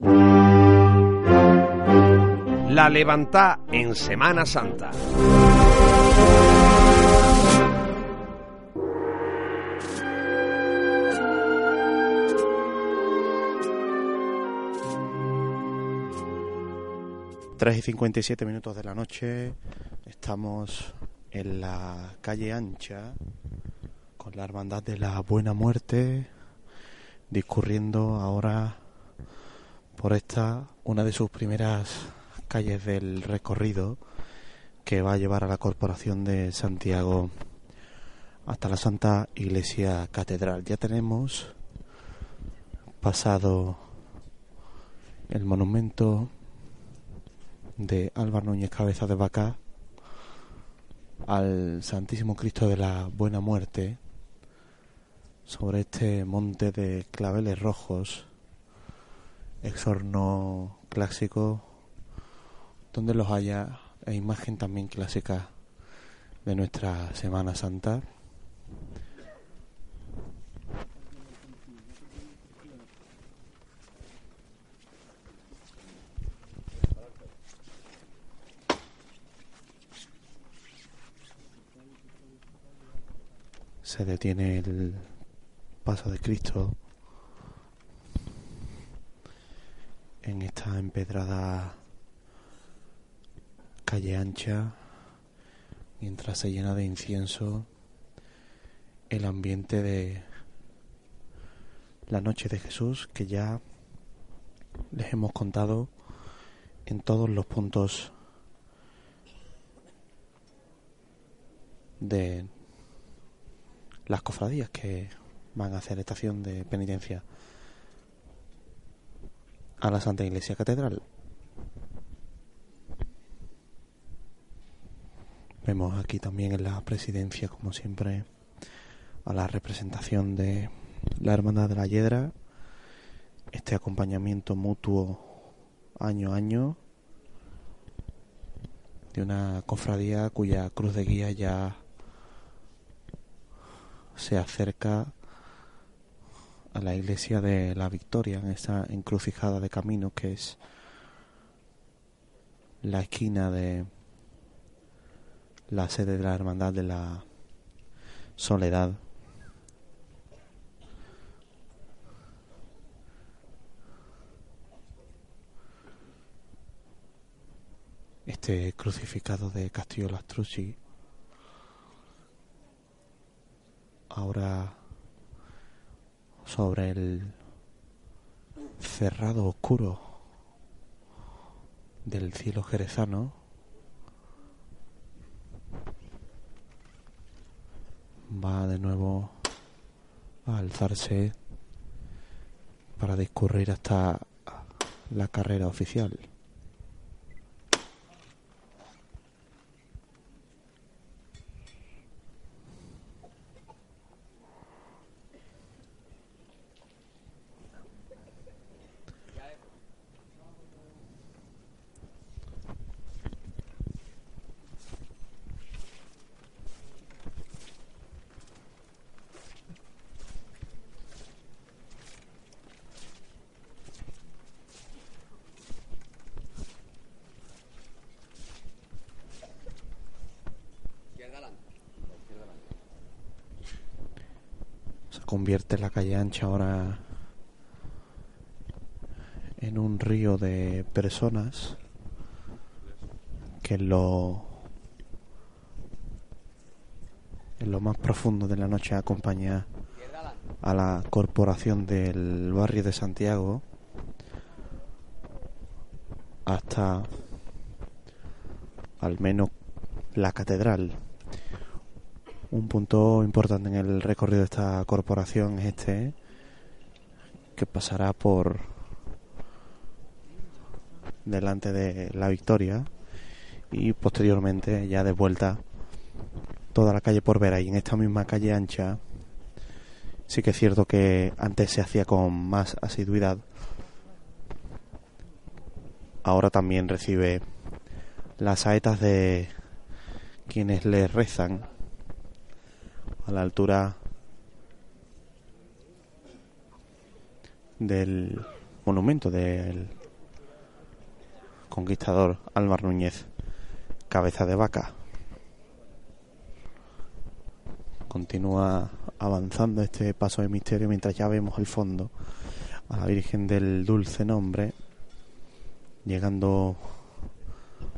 La levanta en Semana Santa. Tres y 57 minutos de la noche, estamos en la calle ancha con la hermandad de la Buena Muerte discurriendo ahora por esta, una de sus primeras calles del recorrido que va a llevar a la Corporación de Santiago hasta la Santa Iglesia Catedral. Ya tenemos pasado el monumento de Álvaro Núñez Cabeza de Vaca al Santísimo Cristo de la Buena Muerte sobre este monte de claveles rojos exorno clásico, donde los haya, e imagen también clásica de nuestra Semana Santa. Se detiene el paso de Cristo en esta empedrada calle ancha, mientras se llena de incienso el ambiente de la noche de Jesús que ya les hemos contado en todos los puntos de las cofradías que van a hacer estación de penitencia a la Santa Iglesia Catedral. Vemos aquí también en la presidencia, como siempre, a la representación de la Hermandad de la Hiedra, este acompañamiento mutuo año a año de una cofradía cuya cruz de guía ya se acerca a la iglesia de la Victoria, en esa encrucijada de camino que es la esquina de la sede de la Hermandad de la Soledad. Este crucificado de Castillo Lastrucci ahora sobre el cerrado oscuro del cielo jerezano va de nuevo a alzarse para discurrir hasta la carrera oficial. Convierte la calle ancha ahora en un río de personas que en lo en lo más profundo de la noche acompaña a la corporación del barrio de Santiago hasta al menos la catedral un punto importante en el recorrido de esta corporación es este, que pasará por delante de la Victoria y posteriormente ya de vuelta toda la calle por ver ahí en esta misma calle ancha sí que es cierto que antes se hacía con más asiduidad ahora también recibe las saetas de quienes le rezan a la altura del monumento del conquistador Álvaro Núñez, cabeza de vaca. Continúa avanzando este paso de misterio mientras ya vemos el fondo a la Virgen del Dulce Nombre, llegando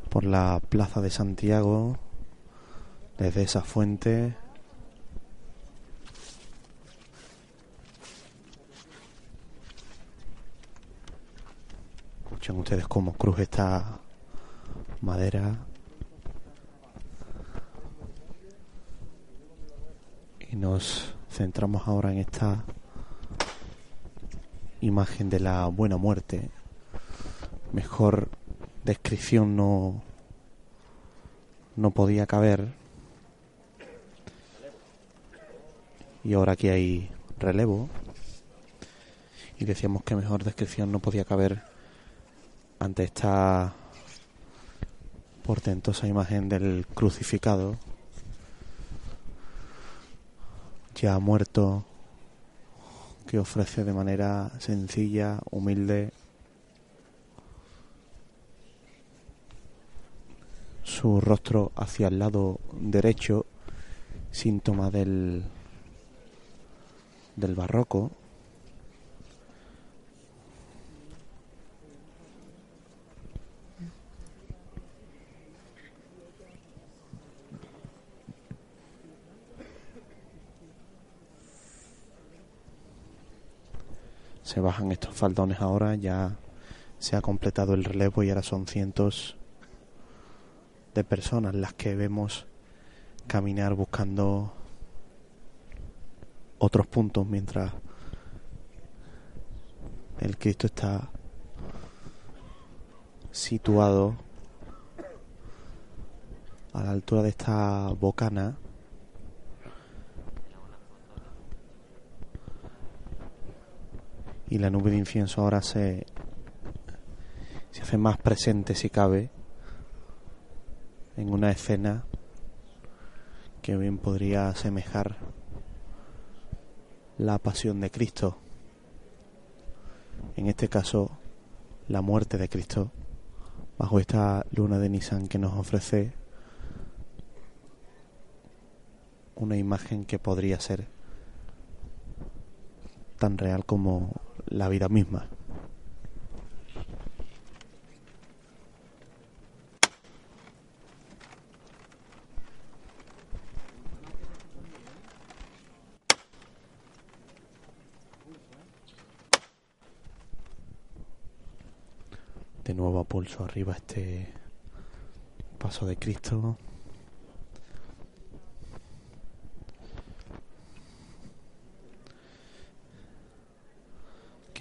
por la Plaza de Santiago, desde esa fuente Escuchen ustedes cómo cruje esta madera. Y nos centramos ahora en esta imagen de la buena muerte. Mejor descripción no no podía caber. Y ahora aquí hay relevo. Y decíamos que mejor descripción no podía caber ante esta portentosa imagen del crucificado, ya muerto, que ofrece de manera sencilla, humilde, su rostro hacia el lado derecho, síntoma del, del barroco, se bajan estos faldones ahora, ya se ha completado el relevo y ahora son cientos de personas las que vemos caminar buscando otros puntos mientras el Cristo está situado a la altura de esta bocana y la nube de incienso ahora se, se hace más presente si cabe en una escena que bien podría asemejar la pasión de Cristo. En este caso, la muerte de Cristo bajo esta luna de Nisan que nos ofrece una imagen que podría ser tan real como la vida misma. De nuevo a pulso arriba este paso de Cristo.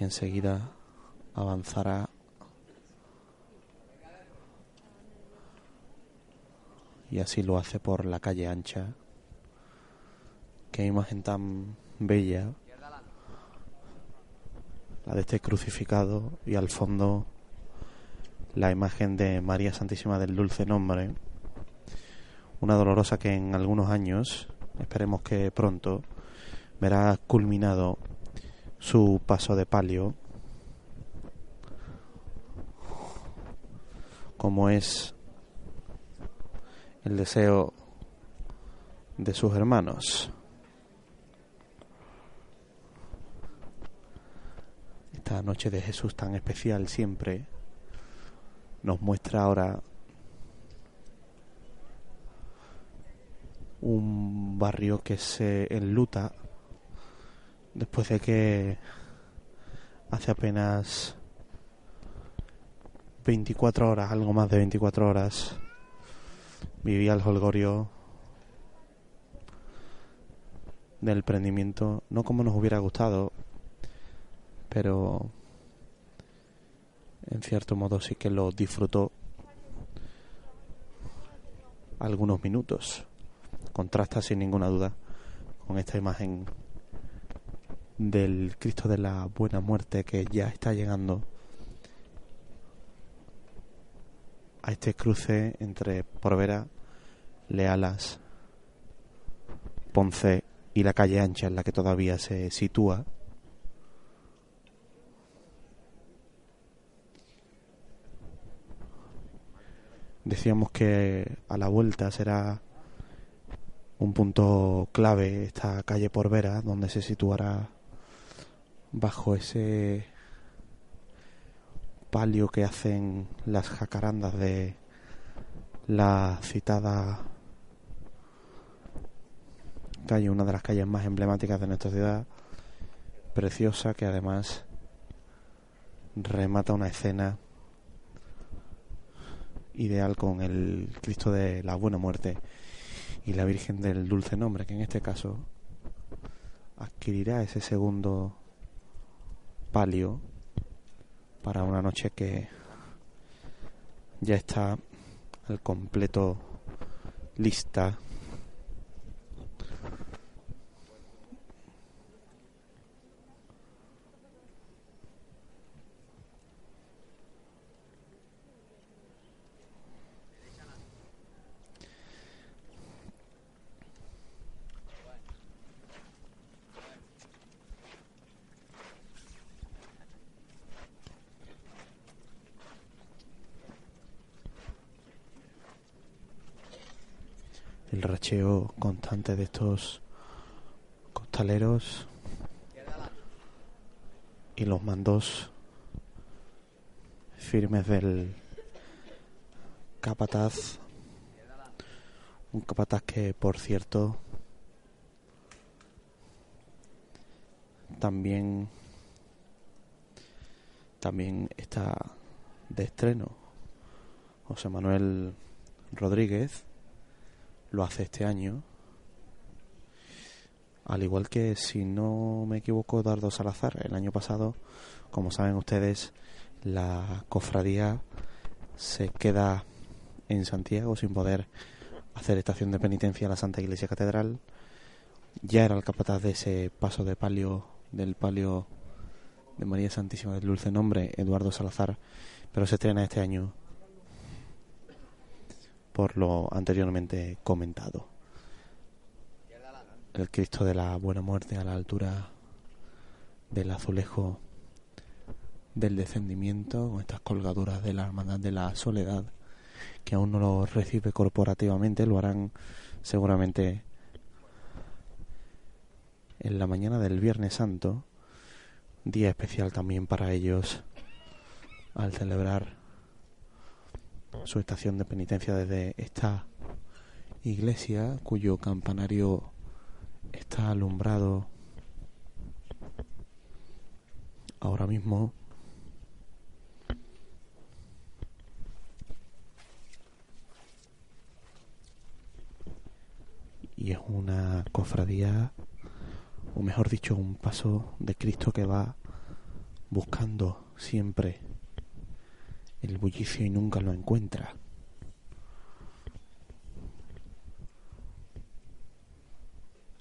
Enseguida avanzará y así lo hace por la calle ancha. Qué imagen tan bella. La de este crucificado y al fondo la imagen de María Santísima del Dulce Nombre. Una dolorosa que en algunos años, esperemos que pronto, verá culminado su paso de palio, como es el deseo de sus hermanos. Esta noche de Jesús tan especial siempre nos muestra ahora un barrio que se enluta después de que hace apenas 24 horas, algo más de 24 horas, vivía el holgorio del prendimiento, no como nos hubiera gustado, pero en cierto modo sí que lo disfrutó algunos minutos. Contrasta sin ninguna duda con esta imagen del Cristo de la Buena Muerte que ya está llegando a este cruce entre Porvera, Lealas, Ponce y la calle ancha en la que todavía se sitúa. Decíamos que a la vuelta será un punto clave esta calle Porvera, donde se situará bajo ese palio que hacen las jacarandas de la citada calle, una de las calles más emblemáticas de nuestra ciudad, preciosa que además remata una escena ideal con el Cristo de la Buena Muerte y la Virgen del Dulce Nombre, que en este caso adquirirá ese segundo palio para una noche que ya está al completo lista el racheo constante de estos costaleros. Y los mandos firmes del capataz. Un capataz que por cierto también también está de estreno. José Manuel Rodríguez lo hace este año. Al igual que, si no me equivoco, Dardo Salazar. El año pasado, como saben ustedes, la cofradía se queda en Santiago sin poder hacer estación de penitencia a la Santa Iglesia Catedral. Ya era el capataz de ese paso de palio, del palio de María Santísima del Dulce Nombre, Eduardo Salazar, pero se estrena este año por lo anteriormente comentado. El Cristo de la Buena Muerte a la altura del azulejo del descendimiento, con estas colgaduras de la Hermandad de la Soledad, que aún no lo recibe corporativamente, lo harán seguramente en la mañana del Viernes Santo, día especial también para ellos al celebrar su estación de penitencia desde esta iglesia cuyo campanario está alumbrado ahora mismo. Y es una cofradía o mejor dicho un paso de Cristo que va buscando siempre el bullicio y nunca lo encuentra.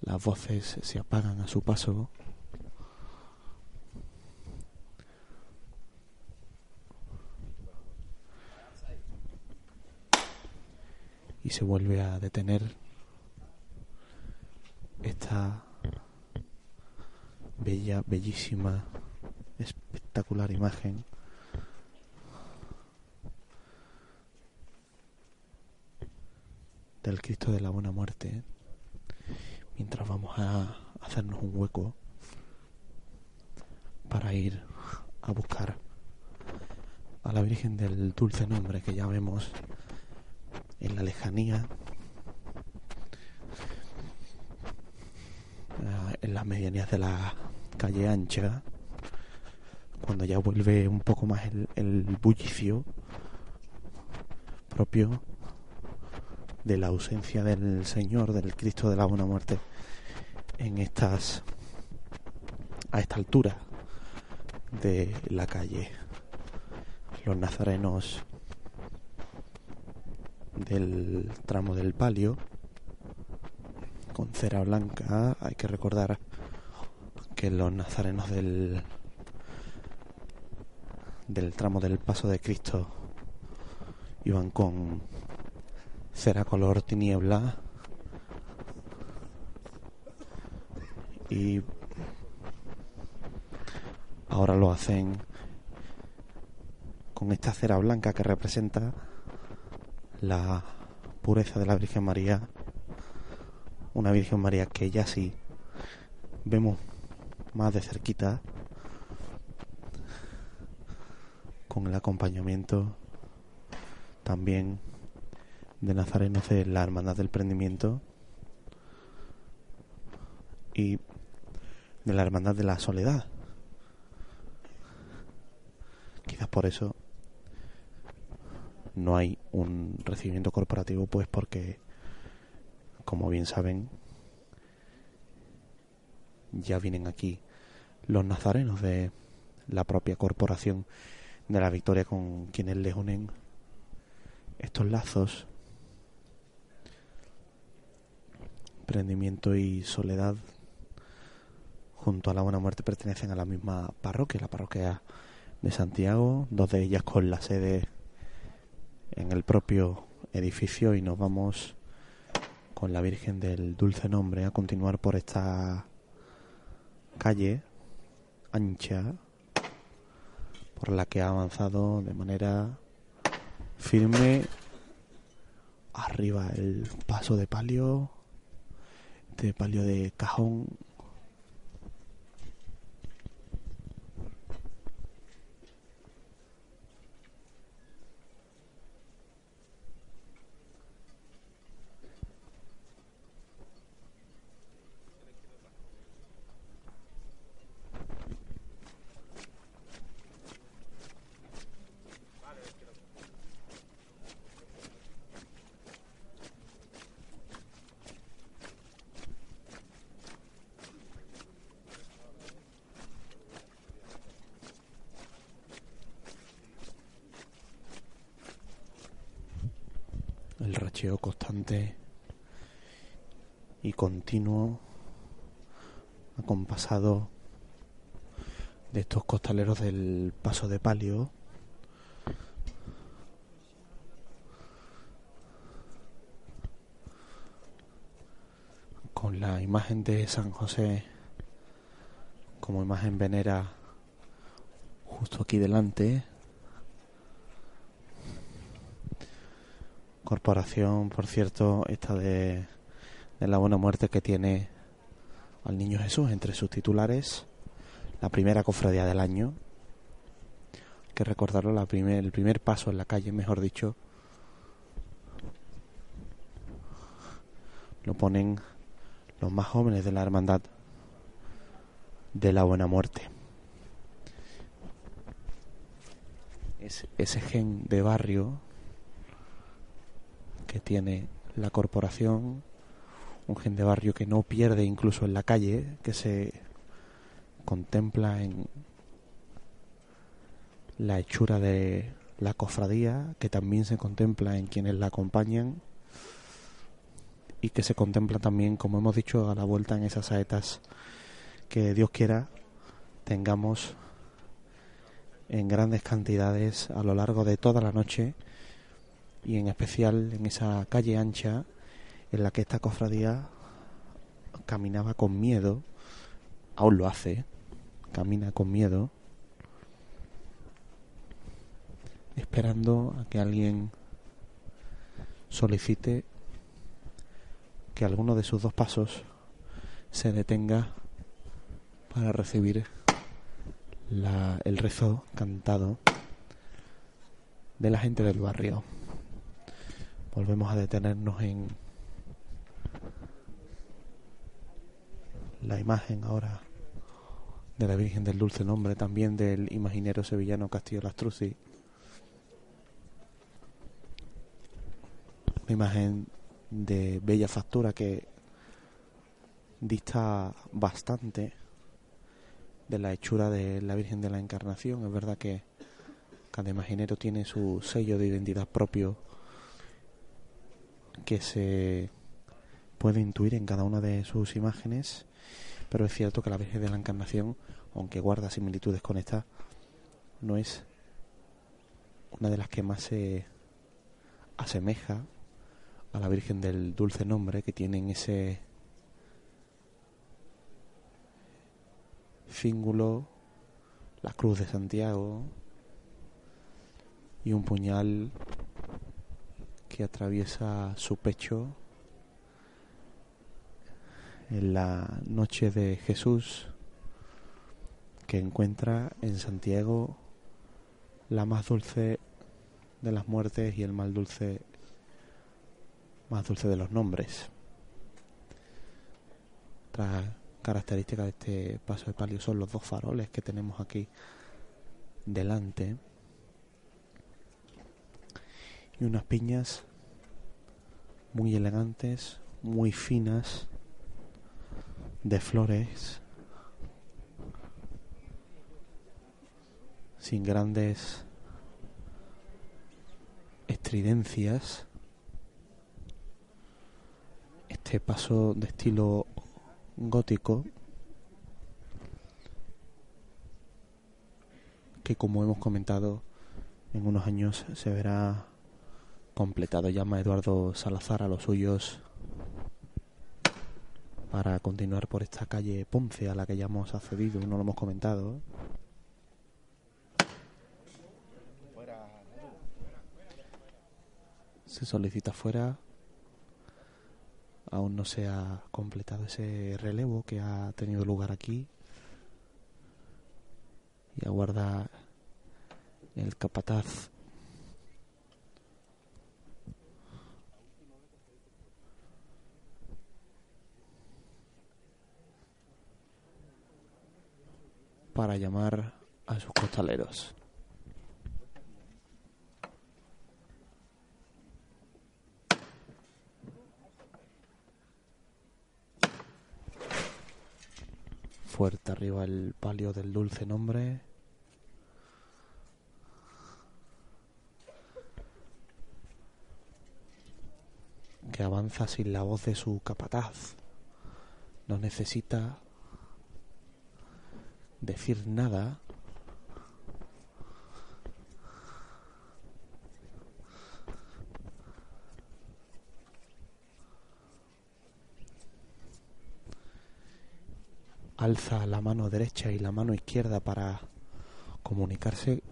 Las voces se apagan a su paso. Y se vuelve a detener esta bella, bellísima, espectacular imagen del Cristo de la Buena Muerte, mientras vamos a hacernos un hueco para ir a buscar a la Virgen del Dulce Nombre que ya vemos en la lejanía, eh, en las medianías de la calle ancha, cuando ya vuelve un poco más el bullicio propio de la ausencia del Señor, del Cristo de la Buena Muerte, en estas, a esta altura de la calle. los nazarenos del tramo del palio con cera blanca. Hay que recordar que los nazarenos del del tramo del paso de Cristo iban con cera color tiniebla. Y ahora lo hacen con esta cera blanca que representa la pureza de la Virgen María, una Virgen María que ya sí vemos más de cerquita con el acompañamiento también de nazarenos de la Hermandad del Prendimiento y de la Hermandad de la Soledad. Quizás por eso no hay un recibimiento corporativo, pues porque, como bien saben, ya vienen aquí los nazarenos de la propia corporación de la Victoria con quienes les unen estos lazos, prendimiento y soledad junto a la Buena Muerte pertenecen a la misma parroquia, la parroquia de Santiago, dos de ellas con la sede en el propio edificio y nos vamos con la Virgen del Dulce Nombre a continuar por esta calle ancha por la que ha avanzado de manera firme arriba el paso de palio de palio de cajón el racheo constante continuo acompasado de estos costaleros del paso de palio. Con la imagen de San José como imagen venera justo aquí delante. Corporación, por cierto, esta de, de, la buena muerte que tiene al niño Jesús entre sus titulares, la primera cofradía del año, hay que recordarlo, la primer, el primer paso en la calle, mejor dicho, lo ponen los más jóvenes de la hermandad de la buena muerte. Es, ese gen de barrio que tiene la corporación, un gen de barrio que no pierde incluso en la calle, que se contempla en la hechura de la cofradía, que también se contempla en quienes la acompañan y que se contempla también, como hemos dicho, a la vuelta en esas saetas que Dios quiera tengamos en grandes cantidades a lo largo de toda la noche y en especial en esa calle ancha en la que esta cofradía caminaba con miedo, aún lo hace, camina con miedo, esperando a que alguien solicite que alguno de sus dos pasos se detenga para recibir el rezo cantado de la gente del barrio. Volvemos a detenernos en la imagen ahora de la Virgen del Dulce Nombre, también del imaginero sevillano Castillo Lastruzzi. Una imagen de bella factura que dista bastante de la hechura de la Virgen de la Encarnación. Es verdad que Cada imaginero tiene su sello de identidad propio que se puede intuir en cada una de sus imágenes, pero es cierto que la Virgen de la Encarnación, aunque guarda similitudes con esta, no es una de las que más se asemeja a la Virgen del Dulce Nombre, que tienen ese cíngulo, la cruz de Santiago y un puñal que atraviesa su pecho en la noche de Jesús que encuentra en Santiago la más dulce de las muertes y el más dulce más dulce de los nombres. Otra característica de este paso de palio son los dos faroles que tenemos aquí delante y unas piñas muy elegantes, muy finas, de flores, sin grandes estridencias. Este paso de estilo gótico que como hemos comentado en unos años se verá completado. Llama Eduardo Salazar a los suyos para continuar por esta calle Ponce a la que ya hemos accedido, no lo hemos comentado. Se solicita fuera. Aún no se ha completado ese relevo que ha tenido lugar aquí. Y aguarda el capataz para llamar a sus costaleros. Fuerte arriba el palio del dulce nombre. Que avanza sin la voz de su capataz. No necesita decir nada alza la mano derecha y la mano izquierda para comunicarse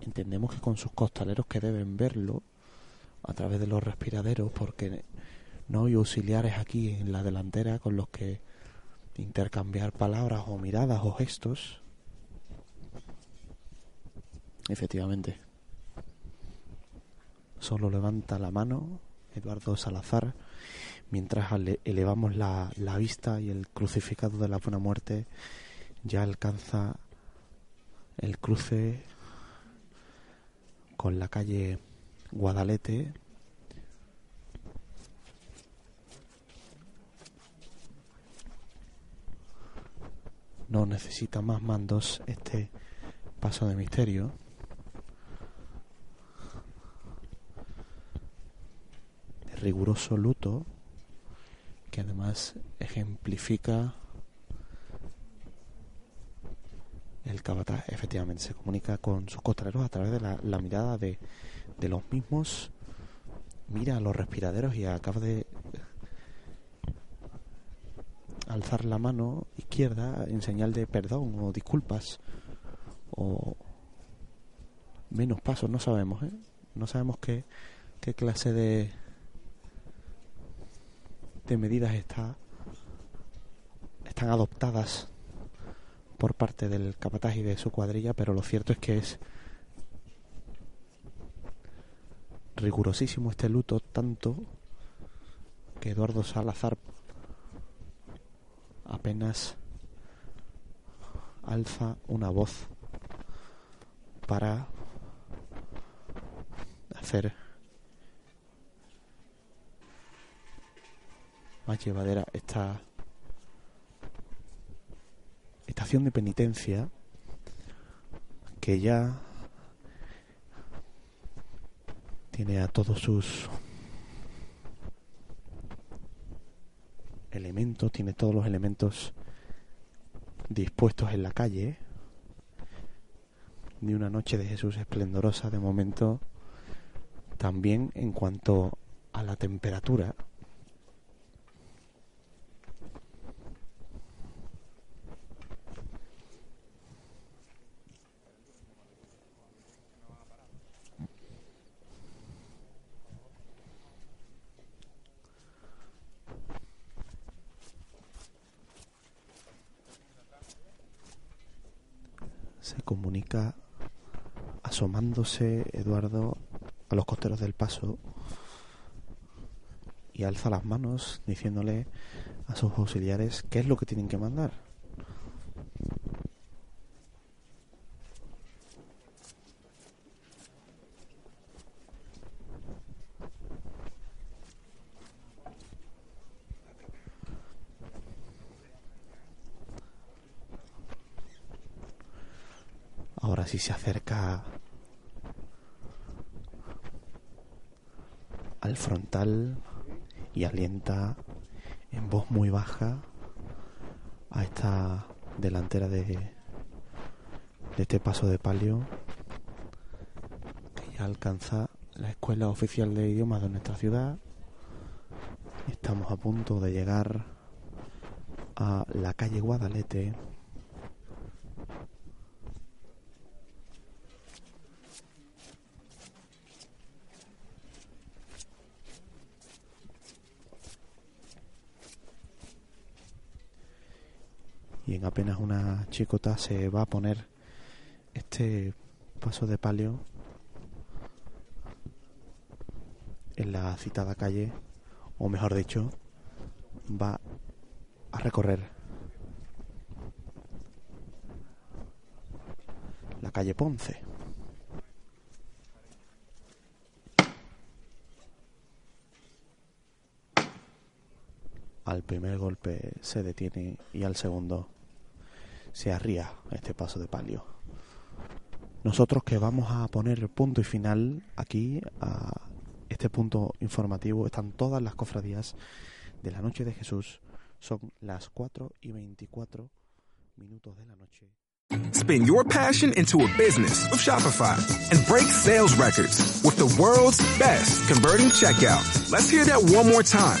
entendemos que con sus costaleros que deben verlo a través de los respiraderos porque no hay auxiliares aquí en la delantera con los que intercambiar palabras o miradas o gestos. Efectivamente. Solo levanta la mano Eduardo Salazar mientras elevamos la, la vista y el crucificado de la buena muerte ya alcanza el cruce con la calle Guadalete no necesita más mandos este paso de misterio. De riguroso luto que además ejemplifica el cabata efectivamente se comunica con sus costaleros a través de la, mirada de, de los mismos mira los respiraderos y acaba de la mano izquierda en señal de perdón o disculpas o menos pasos, no sabemos, ¿eh? No sabemos qué, qué clase de, de medidas está, están adoptadas por parte del capataz y de su cuadrilla, pero lo cierto es que es rigurosísimo este luto, tanto que Eduardo Salazar apenas alza una voz para hacer más llevadera esta estación de penitencia que ya tiene a todos sus tiene todos los elementos dispuestos en la calle. De una noche de Jesús esplendorosa de momento. También en cuanto a la temperatura se comunica asomándose Eduardo a los costeros del paso y alza las manos diciéndole a sus auxiliares qué es lo que tienen que mandar. Ahora sí se acerca al frontal y alienta en voz muy baja a esta delantera de, de este paso de palio que ya alcanza la escuela oficial de idiomas de nuestra ciudad. Estamos a punto de llegar a la calle Guadalete. En apenas una chicota se va a poner este paso de palio en la citada calle, o mejor dicho, va a recorrer la calle Ponce. Al primer golpe se detiene y al segundo se arría este paso de palio. Nosotros que vamos a poner punto y final aquí a este punto informativo están todas las cofradías de la noche de Jesús. Son las 4 y 24 minutos de la noche. Spin your passion into a business with Shopify and break sales records with the world's best converting checkout. Let's hear that one more time.